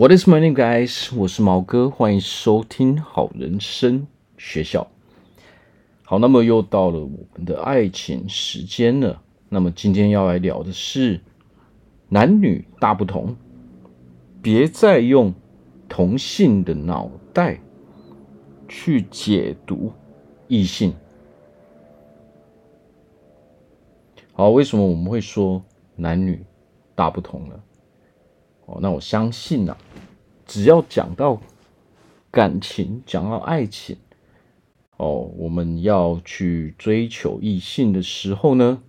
What is my name, guys？我是毛哥，欢迎收听好人生学校。好，那么又到了我们的爱情时间了。那么今天要来聊的是男女大不同，别再用同性的脑袋去解读异性。好，为什么我们会说男女大不同呢？哦，那我相信呐、只要讲到感情，讲到爱情。哦，我们要去追求异性的时候呢，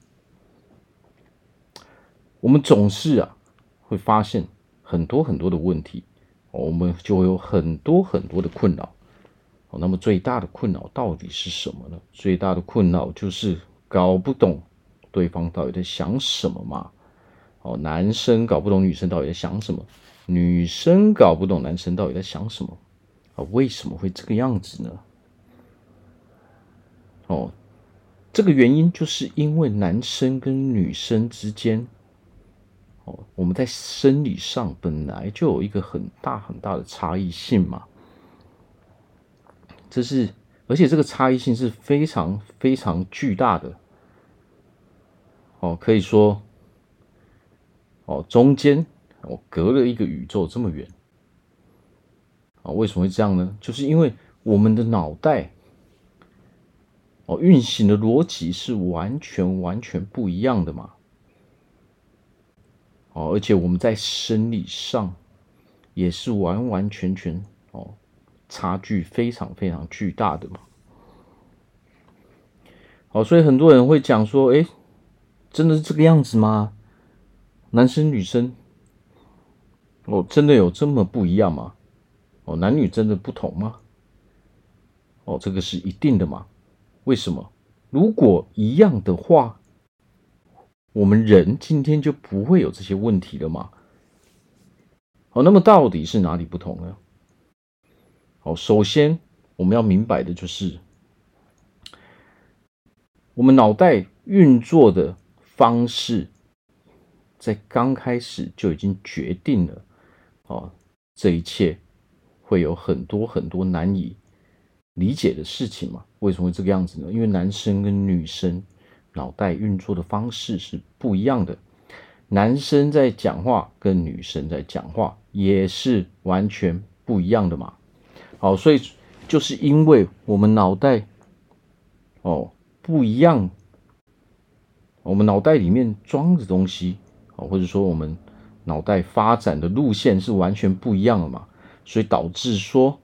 我们总是啊会发现很多很多的问题，我们就会有很多很多的困扰。哦，那么最大的困扰到底是什么呢？最大的困扰就是搞不懂对方到底在想什么嘛。哦，男生搞不懂女生到底在想什么，女生搞不懂男生到底在想什么。啊，为什么会这个样子呢？哦，这个原因就是因为男生跟女生之间，哦，我们在生理上本来就有一个很大很大的差异性嘛。这是，而且这个差异性是非常非常巨大的。哦，可以说，哦，中间我隔了一个宇宙这么远。啊，为什么会这样呢？就是因为我们的脑袋。哦，运行的逻辑是完全完全不一样的嘛。哦，而且我们在生理上也是完完全全哦，差距非常非常巨大的嘛。好，所以很多人会讲说，哎，真的是这个样子吗？男生女生哦，真的有这么不一样吗？哦，男女真的不同吗？哦，这个是一定的嘛。为什么？如果一样的话，我们人今天就不会有这些问题了吗？哦，那么到底是哪里不同呢？好，首先我们要明白的就是，我们脑袋运作的方式，在刚开始就已经决定了，哦，这一切会有很多很多难以理解的事情嘛。为什么会这个样子呢？因为男生跟女生脑袋运作的方式是不一样的，男生在讲话跟女生在讲话也是完全不一样的嘛。好，所以就是因为我们脑袋哦不一样，我们脑袋里面装的东西哦，或者说我们脑袋发展的路线是完全不一样的嘛，所以导致说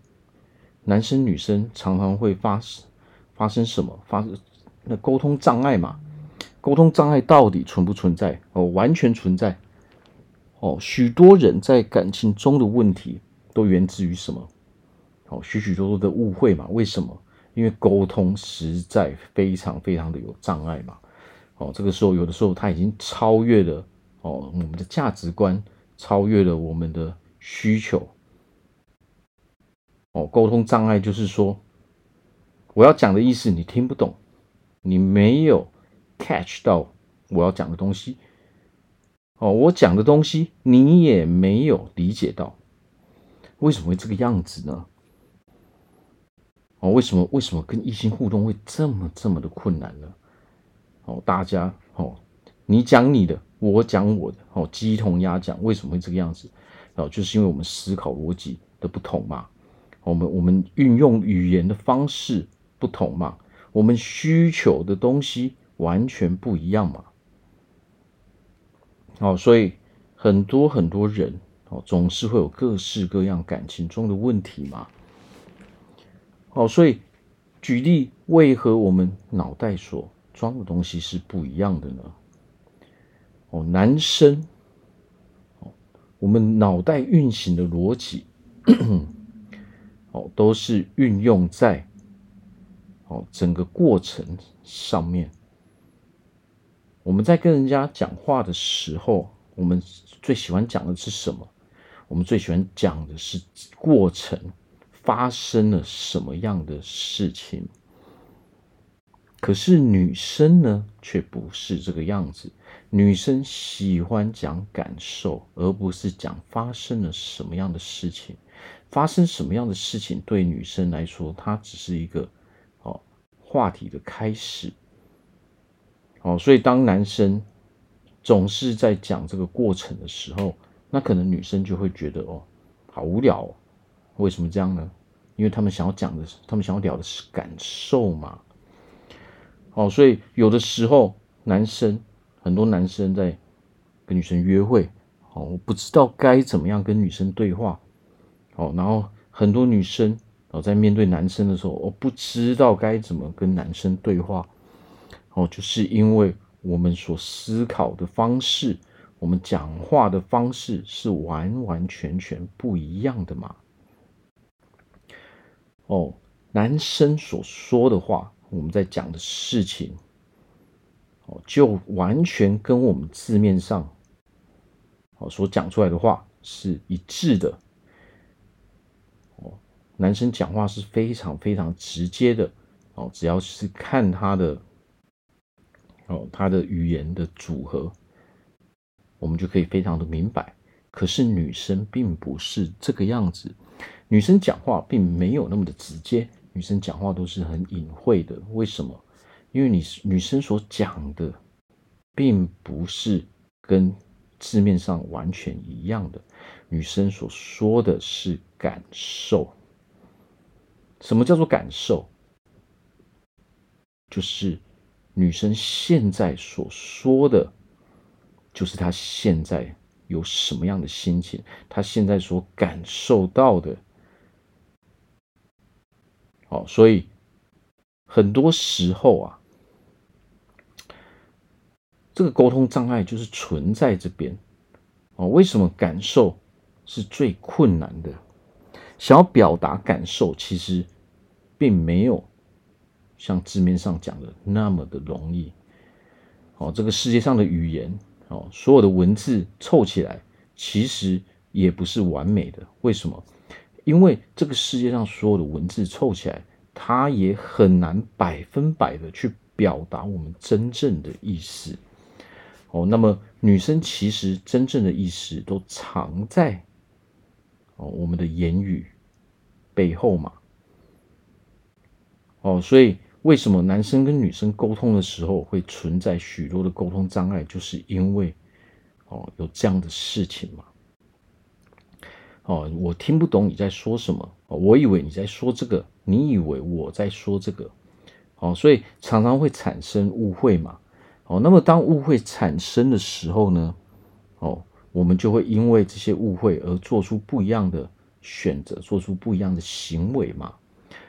男生女生常常会发生。发生什么？发生那沟通障碍嘛？沟通障碍到底存不存在？哦，完全存在。哦，许多人在感情中的问题都源自于什么？哦，许许多多的误会嘛？为什么？因为沟通实在非常非常的有障碍嘛。哦，这个时候有的时候他已经超越了哦我们的价值观，超越了我们的需求。哦，沟通障碍就是说。我要讲的意思你听不懂，你没有 catch 到我要讲的东西，哦，我讲的东西你也没有理解到，为什么会这个样子呢？哦，为什么为什么跟异性互动会这么这么的困难呢？哦，大家哦，你讲你的，我讲我的，哦，鸡同鸭讲，为什么会这个样子？哦，就是因为我们思考逻辑的不同嘛，我们我们运用语言的方式。不同嘛，我们需求的东西完全不一样嘛。好，所以很多很多人哦，总是会有各式各样感情中的问题嘛。好，所以举例，为何我们脑袋所装的东西是不一样的呢？哦，男生，哦，我们脑袋运行的逻辑，哦，都是运用在。哦，整个过程上面，我们在跟人家讲话的时候，我们最喜欢讲的是什么？我们最喜欢讲的是过程发生了什么样的事情。可是女生呢，却不是这个样子。女生喜欢讲感受，而不是讲发生了什么样的事情。发生什么样的事情对女生来说，它只是一个哦话题的开始。哦，所以当男生总是在讲这个过程的时候，那可能女生就会觉得哦，好无聊哦。为什么这样呢？因为他们想要讲的是，他们想要聊的是感受嘛。哦，所以有的时候男生。很多男生在跟女生约会，哦，我不知道该怎么样跟女生对话，哦，然后很多女生哦在面对男生的时候，我不知道该怎么跟男生对话，哦，就是因为我们所思考的方式，我们讲话的方式是完完全全不一样的嘛。哦，男生所说的话，我们在讲的事情。哦就完全跟我们字面上哦所讲出来的话是一致的哦。男生讲话是非常非常直接的哦，只要是看他的哦他的语言的组合，我们就可以非常的明白。可是女生并不是这个样子，女生讲话并没有那么的直接，女生讲话都是很隐晦的。为什么？因为你女生所讲的，并不是跟字面上完全一样的。女生所说的是感受。什么叫做感受？就是女生现在所说的，就是她现在有什么样的心情，她现在所感受到的。好，所以。很多时候啊，这个沟通障碍就是存在这边哦。为什么感受是最困难的？想要表达感受，其实并没有像字面上讲的那么的容易。哦，这个世界上的语言哦，所有的文字凑起来，其实也不是完美的。为什么？因为这个世界上所有的文字凑起来。它也很难百分百的去表达我们真正的意思哦。那么女生其实真正的意思都藏在哦我们的言语背后嘛。哦，所以为什么男生跟女生沟通的时候会存在许多的沟通障碍，就是因为哦有这样的事情嘛。哦，我听不懂你在说什么，我以为你在说这个。你以为我在说这个，哦，所以常常会产生误会嘛，哦，那么当误会产生的时候呢，哦，我们就会因为这些误会而做出不一样的选择，做出不一样的行为嘛，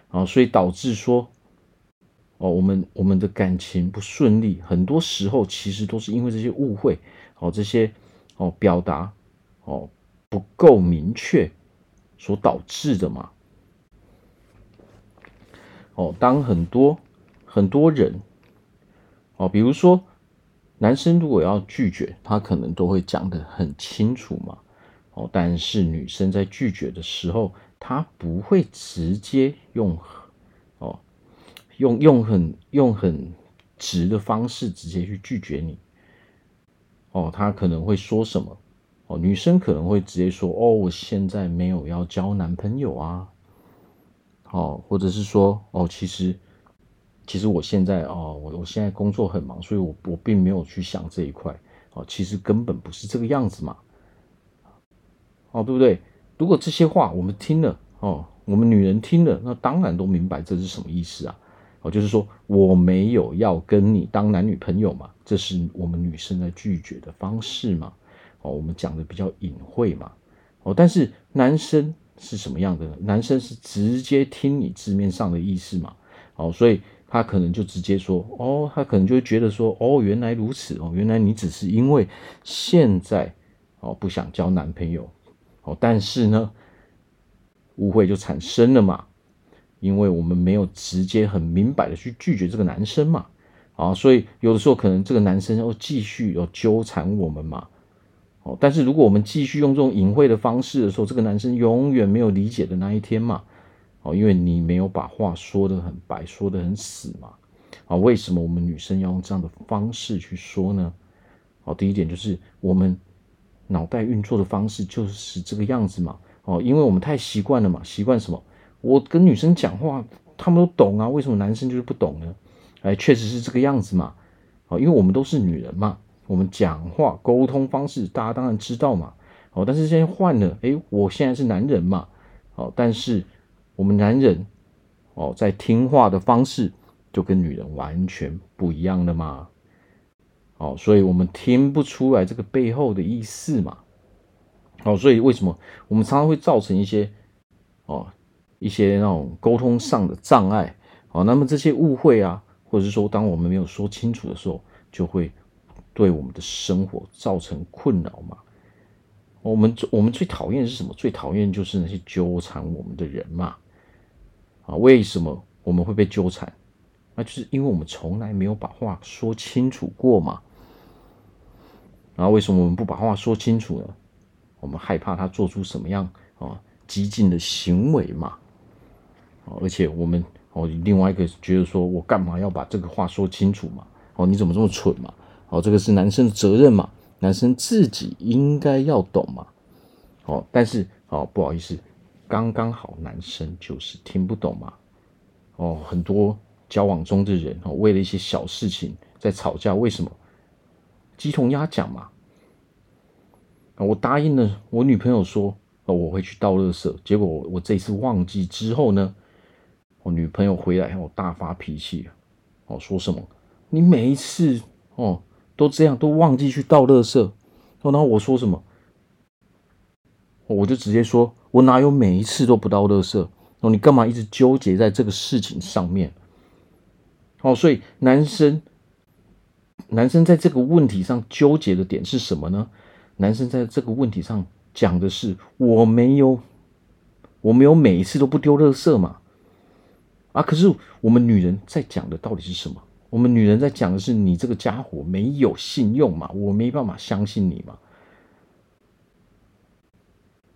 啊，所以导致说，哦，我们我们的感情不顺利，很多时候其实都是因为这些误会，哦，这些哦表达哦不够明确所导致的嘛。哦，当很多很多人，哦，比如说男生如果要拒绝，他可能都会讲得很清楚嘛。哦，但是女生在拒绝的时候，她不会直接用，哦，用用很用很直的方式直接去拒绝你。哦，她可能会说什么？哦，女生可能会直接说：“哦，我现在没有要交男朋友啊。”哦，或者是说，哦，其实，其实我现在哦，我我现在工作很忙，所以我我并没有去想这一块。哦，其实根本不是这个样子嘛。哦，对不对？如果这些话我们听了，哦，我们女人听了，那当然都明白这是什么意思啊。哦，就是说我没有要跟你当男女朋友嘛，这是我们女生在拒绝的方式嘛。哦，我们讲的比较隐晦嘛。哦，但是男生。是什么样的呢？男生是直接听你字面上的意思嘛？哦，所以他可能就直接说，哦，他可能就会觉得说，哦，原来如此哦，原来你只是因为现在哦不想交男朋友哦，但是呢，误会就产生了嘛，因为我们没有直接很明白的去拒绝这个男生嘛，啊，所以有的时候可能这个男生要继续要纠缠我们嘛。哦但是如果我们继续用这种隐晦的方式的时候，这个男生永远没有理解的那一天嘛。哦，因为你没有把话说得很白，说得很死嘛。啊，为什么我们女生要用这样的方式去说呢？好，第一点就是我们脑袋运作的方式就是这个样子嘛。哦，因为我们太习惯了嘛，习惯什么？我跟女生讲话，他们都懂啊，为什么男生就是不懂呢？哎，确实是这个样子嘛。哦，因为我们都是女人嘛，我们讲话沟通方式大家当然知道嘛。哦，但是现在换了，哎，我现在是男人嘛。哦，但是我们男人哦，在听话的方式就跟女人完全不一样了嘛。哦，所以我们听不出来这个背后的意思嘛。哦，所以为什么我们常常会造成一些哦一些那种沟通上的障碍？哦，那么这些误会啊，或者是说当我们没有说清楚的时候，就会对我们的生活造成困扰嘛。我们我们最讨厌是什么？最讨厌就是那些纠缠我们的人嘛。啊，为什么我们会被纠缠？那就是因为我们从来没有把话说清楚过嘛。然后为什么我们不把话说清楚呢？我们害怕他做出什么样啊激进的行为嘛。而且我们哦，另外一个觉得说我干嘛要把这个话说清楚嘛？哦，你怎么这么蠢嘛？哦，这个是男生的责任嘛。男生自己应该要懂嘛，哦，但是哦，不好意思，刚刚好男生就是听不懂嘛，哦，很多交往中的人哦，为了一些小事情在吵架，为什么？鸡同鸭讲嘛，啊，我答应了我女朋友说，哦，我会去倒垃圾，结果我我这次忘记之后呢，我女朋友回来我大发脾气，哦，说什么？你每一次哦。都这样，都忘记去倒垃圾，然后我说什么？我就直接说，我哪有每一次都不倒垃圾？哦，你干嘛一直纠结在这个事情上面？哦，所以男生，男生在这个问题上纠结的点是什么呢？男生在这个问题上讲的是，我没有，我没有每一次都不丢垃圾嘛。啊，可是我们女人在讲的到底是什么？我们女人在讲的是你这个家伙没有信用嘛，我没办法相信你嘛。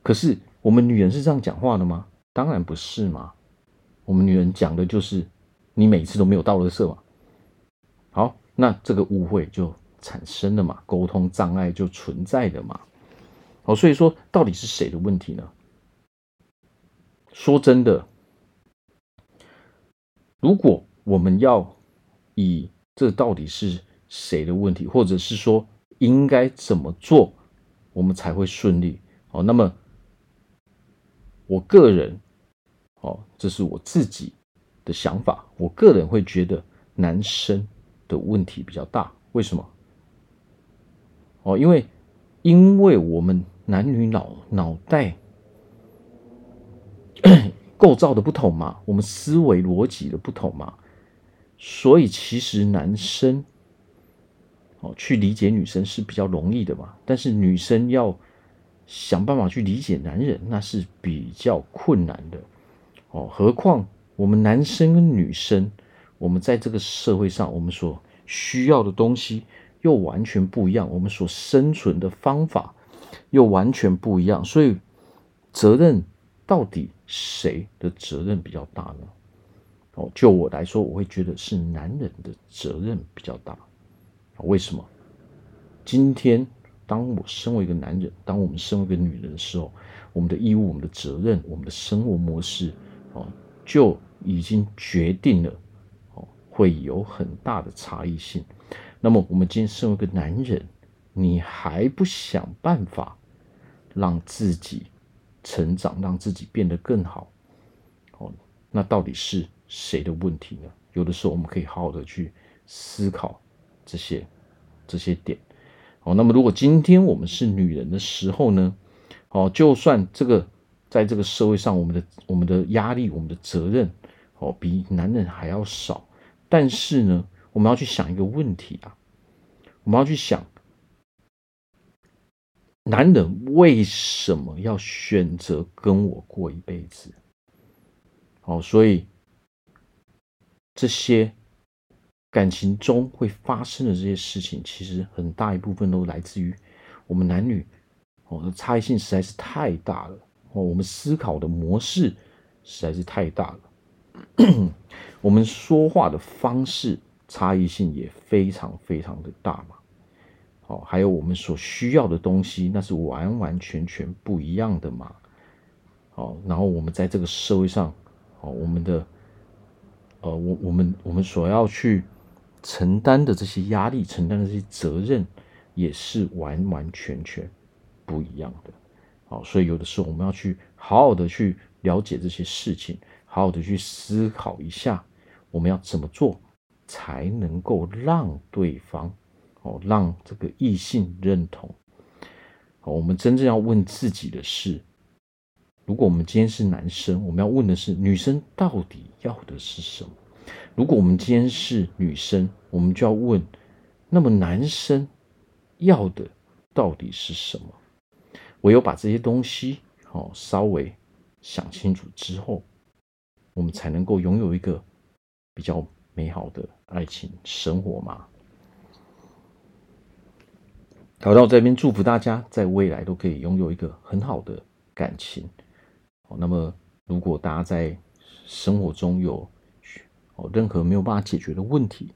可是我们女人是这样讲话的吗？当然不是嘛。我们女人讲的就是你每次都没有到垃圾嘛。好，那这个误会就产生了嘛，沟通障碍就存在的嘛。好，所以说到底是谁的问题呢？说真的，如果我们要以这到底是谁的问题，或者是说应该怎么做，我们才会顺利？哦，那么我个人，哦，这是我自己的想法。我个人会觉得男生的问题比较大。为什么？哦，因为因为我们男女脑脑袋 构造的不同嘛，我们思维逻辑的不同嘛。所以其实男生哦去理解女生是比较容易的嘛，但是女生要想办法去理解男人，那是比较困难的哦。何况我们男生跟女生，我们在这个社会上，我们所需要的东西又完全不一样，我们所生存的方法又完全不一样，所以责任到底谁的责任比较大呢？哦，就我来说，我会觉得是男人的责任比较大。为什么？今天当我身为一个男人，当我们身为一个女人的时候，我们的义务、我们的责任、我们的生活模式，哦，就已经决定了，哦，会有很大的差异性。那么，我们今天身为一个男人，你还不想办法让自己成长，让自己变得更好？哦，那到底是？谁的问题呢？有的时候我们可以好好的去思考这些这些点。哦，那么如果今天我们是女人的时候呢？哦，就算这个在这个社会上，我们的我们的压力、我们的责任，哦，比男人还要少。但是呢，我们要去想一个问题啊，我们要去想，男人为什么要选择跟我过一辈子？哦，所以。这些感情中会发生的这些事情，其实很大一部分都来自于我们男女哦，差异性实在是太大了哦，我们思考的模式实在是太大了，我们说话的方式差异性也非常非常的大嘛。哦，还有我们所需要的东西，那是完完全全不一样的嘛。哦，然后我们在这个社会上，哦，我们的，呃，我我们我们所要去承担的这些压力，承担的这些责任，也是完完全全不一样的。好，所以有的时候我们要去好好的去了解这些事情，好好的去思考一下，我们要怎么做才能够让对方。哦，让这个异性认同。好，我们真正要问自己的是：如果我们今天是男生，我们要问的是女生到底要的是什么？如果我们今天是女生，我们就要问：那么男生要的到底是什么？唯有把这些东西好稍微想清楚之后，我们才能够拥有一个比较美好的爱情生活嘛。好，那我这边祝福大家，在未来都可以拥有一个很好的感情。好，那么如果大家在生活中有任何没有办法解决的问题，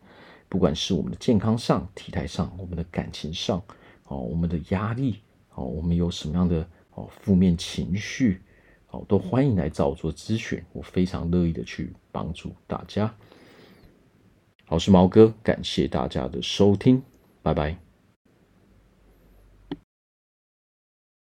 不管是我们的健康上、体态上、我们的感情上，哦，我们的压力，哦，我们有什么样的哦负面情绪，哦，都欢迎来找我做咨询，我非常乐意的去帮助大家。好，我是毛哥，感谢大家的收听，拜拜。